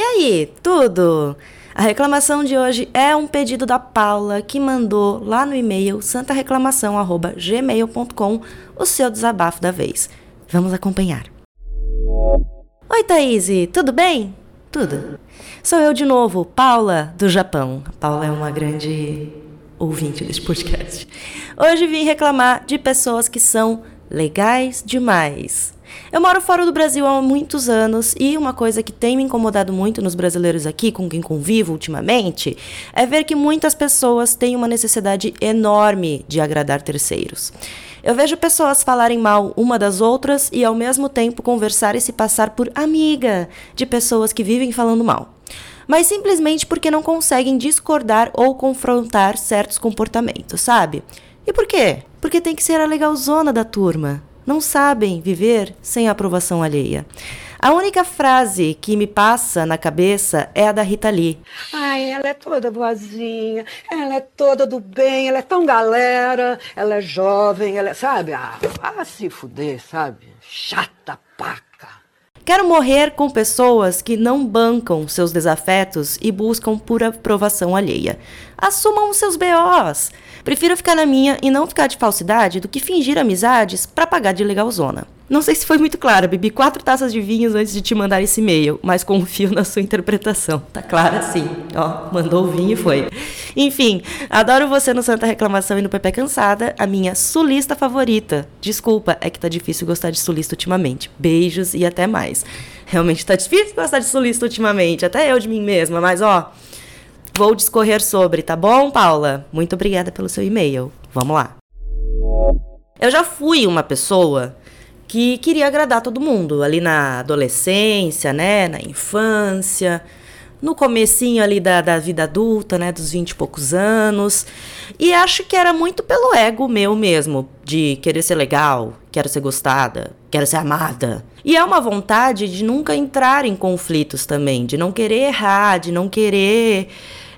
E aí, tudo? A reclamação de hoje é um pedido da Paula que mandou lá no e-mail santareclamação@gmail.com o seu desabafo da vez. Vamos acompanhar. Oi, Thaís, tudo bem? Tudo. Sou eu de novo, Paula, do Japão. Paula é uma grande ouvinte deste podcast. Hoje vim reclamar de pessoas que são legais demais. Eu moro fora do Brasil há muitos anos e uma coisa que tem me incomodado muito nos brasileiros aqui, com quem convivo ultimamente, é ver que muitas pessoas têm uma necessidade enorme de agradar terceiros. Eu vejo pessoas falarem mal uma das outras e ao mesmo tempo conversar e se passar por amiga de pessoas que vivem falando mal mas simplesmente porque não conseguem discordar ou confrontar certos comportamentos, sabe? E por quê? Porque tem que ser a legalzona da turma não sabem viver sem a aprovação alheia. A única frase que me passa na cabeça é a da Rita Lee. Ai, ela é toda boazinha, ela é toda do bem, ela é tão galera, ela é jovem, ela é, sabe? Ah, se fuder, sabe? Chata paca. Quero morrer com pessoas que não bancam seus desafetos e buscam pura aprovação alheia. Assumam os seus BOs. Prefiro ficar na minha e não ficar de falsidade do que fingir amizades para pagar de legalzona. Não sei se foi muito claro, bebi quatro taças de vinhos antes de te mandar esse e-mail, mas confio na sua interpretação. Tá clara sim. Ó, mandou o vinho e foi. Enfim, adoro você no Santa Reclamação e no Pepe Cansada, a minha sulista favorita. Desculpa, é que tá difícil gostar de sulista ultimamente. Beijos e até mais. Realmente tá difícil gostar de sulista ultimamente, até eu de mim mesma, mas ó, vou discorrer sobre, tá bom, Paula? Muito obrigada pelo seu e-mail. Vamos lá. Eu já fui uma pessoa que queria agradar todo mundo, ali na adolescência, né, na infância, no comecinho ali da, da vida adulta, né, dos vinte e poucos anos. E acho que era muito pelo ego meu mesmo, de querer ser legal, quero ser gostada, quero ser amada. E é uma vontade de nunca entrar em conflitos também, de não querer errar, de não querer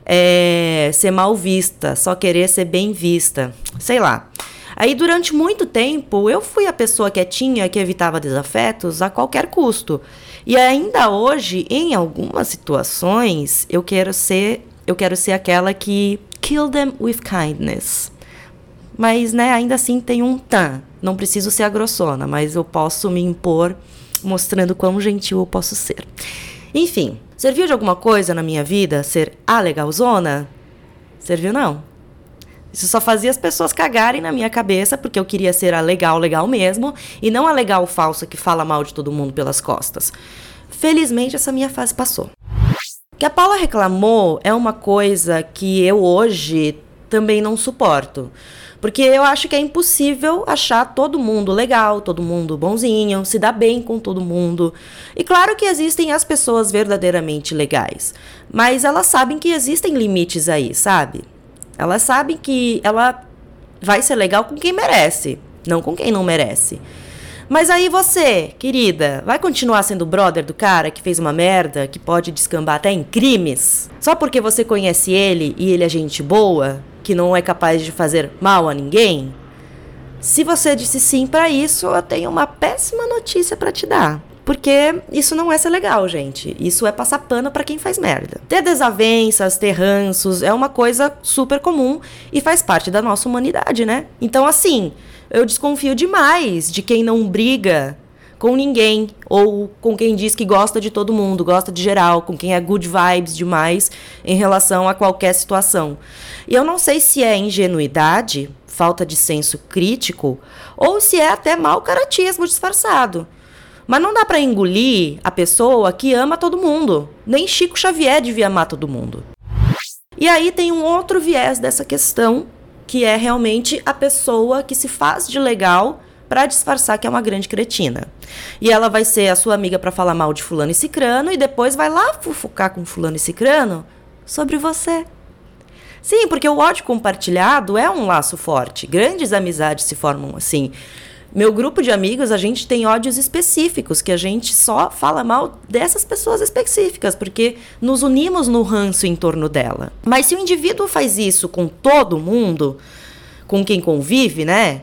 é, ser mal vista, só querer ser bem vista. Sei lá. Aí, durante muito tempo, eu fui a pessoa quietinha que evitava desafetos a qualquer custo. E ainda hoje, em algumas situações, eu quero ser, eu quero ser aquela que kill them with kindness. Mas, né, ainda assim tem um tan. Não preciso ser a grossona, mas eu posso me impor mostrando quão gentil eu posso ser. Enfim, serviu de alguma coisa na minha vida ser a legalzona? Serviu não. Isso só fazia as pessoas cagarem na minha cabeça, porque eu queria ser a legal, legal mesmo, e não a legal falsa que fala mal de todo mundo pelas costas. Felizmente, essa minha fase passou. O que a Paula reclamou é uma coisa que eu hoje também não suporto. Porque eu acho que é impossível achar todo mundo legal, todo mundo bonzinho, se dar bem com todo mundo. E claro que existem as pessoas verdadeiramente legais, mas elas sabem que existem limites aí, sabe? Ela sabe que ela vai ser legal com quem merece, não com quem não merece. Mas aí você, querida, vai continuar sendo brother do cara que fez uma merda, que pode descambar até em crimes? Só porque você conhece ele e ele é gente boa, que não é capaz de fazer mal a ninguém? Se você disse sim para isso, eu tenho uma péssima notícia para te dar. Porque isso não é ser legal, gente. Isso é passar pano para quem faz merda. Ter desavenças, ter ranços é uma coisa super comum e faz parte da nossa humanidade, né? Então, assim, eu desconfio demais de quem não briga com ninguém ou com quem diz que gosta de todo mundo, gosta de geral, com quem é good vibes demais em relação a qualquer situação. E eu não sei se é ingenuidade, falta de senso crítico, ou se é até mau caratismo disfarçado. Mas não dá para engolir a pessoa que ama todo mundo. Nem Chico Xavier devia amar todo mundo. E aí tem um outro viés dessa questão, que é realmente a pessoa que se faz de legal para disfarçar que é uma grande cretina. E ela vai ser a sua amiga para falar mal de fulano e cicrano e depois vai lá fofocar com fulano e cicrano sobre você. Sim, porque o ódio compartilhado é um laço forte. Grandes amizades se formam assim. Meu grupo de amigos, a gente tem ódios específicos, que a gente só fala mal dessas pessoas específicas, porque nos unimos no ranço em torno dela. Mas se o indivíduo faz isso com todo mundo, com quem convive, né?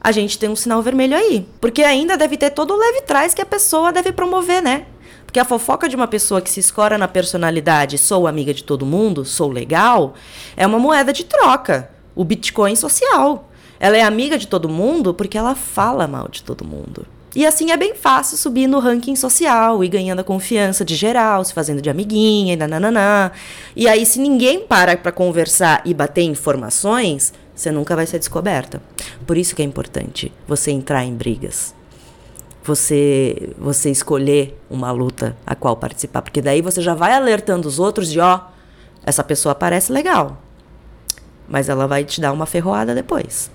A gente tem um sinal vermelho aí. Porque ainda deve ter todo o leve trás que a pessoa deve promover, né? Porque a fofoca de uma pessoa que se escora na personalidade, sou amiga de todo mundo, sou legal, é uma moeda de troca. O Bitcoin social. Ela é amiga de todo mundo porque ela fala mal de todo mundo. E assim é bem fácil subir no ranking social e ganhando a confiança de geral, se fazendo de amiguinha e nananã. E aí, se ninguém para para conversar e bater informações, você nunca vai ser descoberta. Por isso que é importante você entrar em brigas. Você, você escolher uma luta a qual participar. Porque daí você já vai alertando os outros de, ó, essa pessoa parece legal. Mas ela vai te dar uma ferroada depois.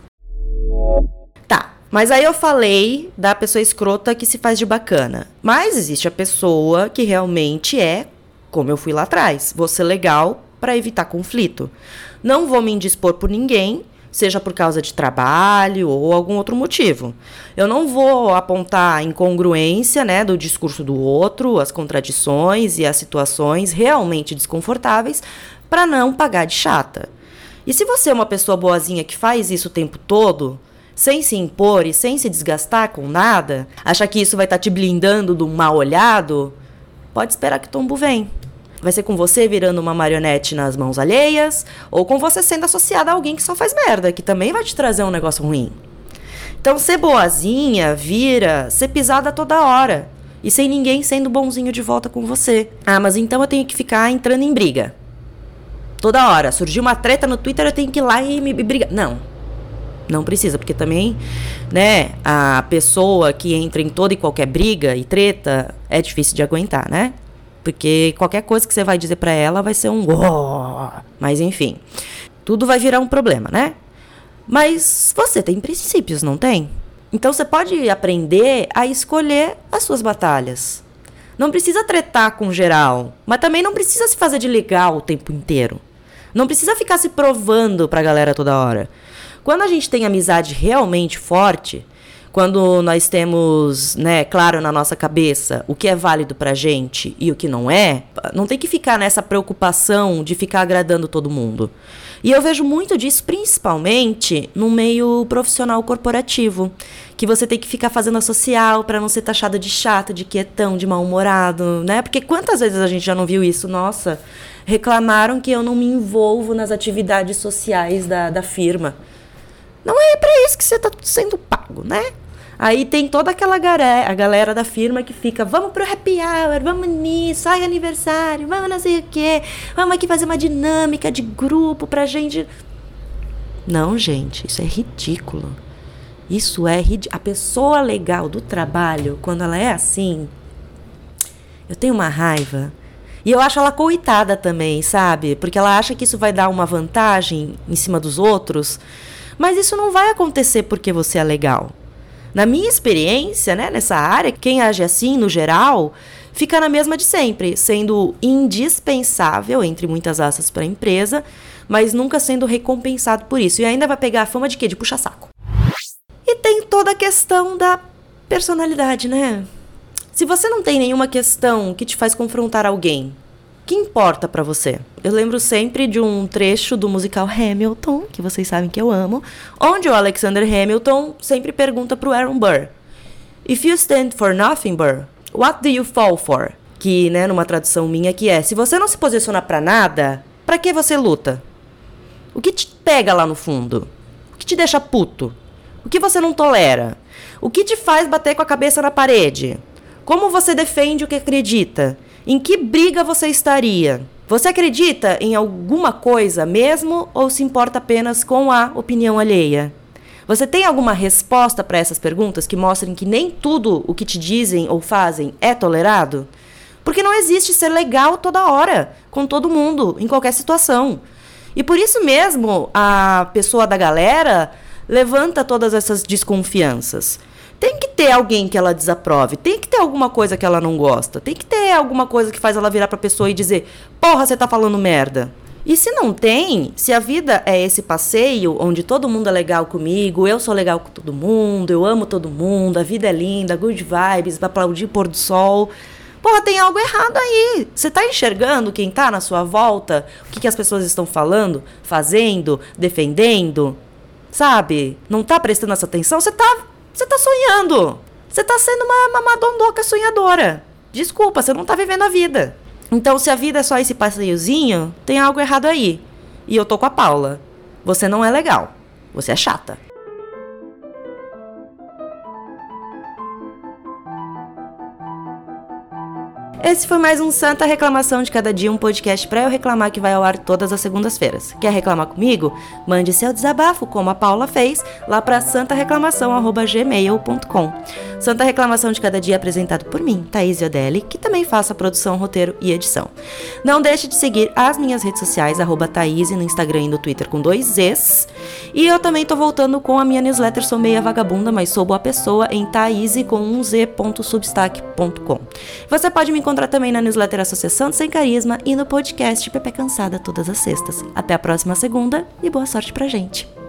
Mas aí eu falei da pessoa escrota que se faz de bacana. Mas existe a pessoa que realmente é, como eu fui lá atrás, ser legal para evitar conflito. Não vou me indispor por ninguém, seja por causa de trabalho ou algum outro motivo. Eu não vou apontar a incongruência, né, do discurso do outro, as contradições e as situações realmente desconfortáveis para não pagar de chata. E se você é uma pessoa boazinha que faz isso o tempo todo, sem se impor e sem se desgastar com nada, acha que isso vai estar tá te blindando do mal olhado, pode esperar que o tombo vem. Vai ser com você virando uma marionete nas mãos alheias, ou com você sendo associada a alguém que só faz merda, que também vai te trazer um negócio ruim. Então, ser boazinha vira ser pisada toda hora. E sem ninguém sendo bonzinho de volta com você. Ah, mas então eu tenho que ficar entrando em briga. Toda hora. Surgiu uma treta no Twitter, eu tenho que ir lá e me brigar. Não. Não precisa, porque também, né, a pessoa que entra em toda e qualquer briga e treta é difícil de aguentar, né? Porque qualquer coisa que você vai dizer para ela vai ser um mas enfim, tudo vai virar um problema, né? Mas você tem princípios, não tem? Então você pode aprender a escolher as suas batalhas. Não precisa tretar com geral, mas também não precisa se fazer de legal o tempo inteiro. Não precisa ficar se provando pra galera toda hora. Quando a gente tem amizade realmente forte, quando nós temos, né, claro na nossa cabeça o que é válido pra gente e o que não é, não tem que ficar nessa preocupação de ficar agradando todo mundo. E eu vejo muito disso principalmente no meio profissional corporativo, que você tem que ficar fazendo a social para não ser taxada de chata, de quietão, de mal-humorado, né? Porque quantas vezes a gente já não viu isso? Nossa, reclamaram que eu não me envolvo nas atividades sociais da, da firma. Não é para isso que você está sendo pago, né? Aí tem toda aquela galera, a galera da firma que fica, vamos pro happy hour, vamos nisso, ai aniversário, vamos não sei o quê, vamos aqui fazer uma dinâmica de grupo pra gente. Não, gente, isso é ridículo. Isso é ridículo. A pessoa legal do trabalho, quando ela é assim, eu tenho uma raiva. E eu acho ela coitada também, sabe? Porque ela acha que isso vai dar uma vantagem em cima dos outros. Mas isso não vai acontecer porque você é legal. Na minha experiência, né, nessa área, quem age assim, no geral, fica na mesma de sempre, sendo indispensável, entre muitas asas, para a empresa, mas nunca sendo recompensado por isso. E ainda vai pegar a fama de quê? De puxa-saco. E tem toda a questão da personalidade, né? Se você não tem nenhuma questão que te faz confrontar alguém, que importa para você? Eu lembro sempre de um trecho do musical Hamilton, que vocês sabem que eu amo, onde o Alexander Hamilton sempre pergunta pro Aaron Burr: If you stand for nothing, Burr, what do you fall for? Que, né, numa tradução minha que é: se você não se posicionar para nada, para que você luta? O que te pega lá no fundo? O que te deixa puto? O que você não tolera? O que te faz bater com a cabeça na parede? Como você defende o que acredita? Em que briga você estaria? Você acredita em alguma coisa mesmo ou se importa apenas com a opinião alheia? Você tem alguma resposta para essas perguntas que mostrem que nem tudo o que te dizem ou fazem é tolerado? Porque não existe ser legal toda hora, com todo mundo, em qualquer situação. E por isso mesmo, a pessoa da galera levanta todas essas desconfianças. Tem que ter alguém que ela desaprove, tem que ter alguma coisa que ela não gosta, tem que ter alguma coisa que faz ela virar pra pessoa e dizer: Porra, você tá falando merda. E se não tem, se a vida é esse passeio onde todo mundo é legal comigo, eu sou legal com todo mundo, eu amo todo mundo, a vida é linda, good vibes, aplaudir pôr do sol. Porra, tem algo errado aí. Você tá enxergando quem tá na sua volta? O que, que as pessoas estão falando, fazendo, defendendo? Sabe? Não tá prestando essa atenção? Você tá você tá sonhando. Você tá sendo uma, uma madondoca sonhadora. Desculpa, você não tá vivendo a vida. Então, se a vida é só esse passeiozinho, tem algo errado aí. E eu tô com a Paula. Você não é legal. Você é chata. Esse foi mais um Santa Reclamação de Cada Dia, um podcast para eu reclamar que vai ao ar todas as segundas-feiras. Quer reclamar comigo? Mande seu desabafo, como a Paula fez, lá para santareclamação.gmail.com. Santa Reclamação de Cada Dia é apresentado por mim, Thaís Odelli, que também faço a produção, roteiro e edição. Não deixe de seguir as minhas redes sociais, arroba Thaís, no Instagram e no Twitter com dois Zs. E eu também tô voltando com a minha newsletter Sou Meia Vagabunda, mas sou boa pessoa em Thaís com um z.substack.com. Você pode me encontrar também na newsletter Associação Sem Carisma e no podcast Pepe Cansada todas as sextas. Até a próxima segunda e boa sorte pra gente!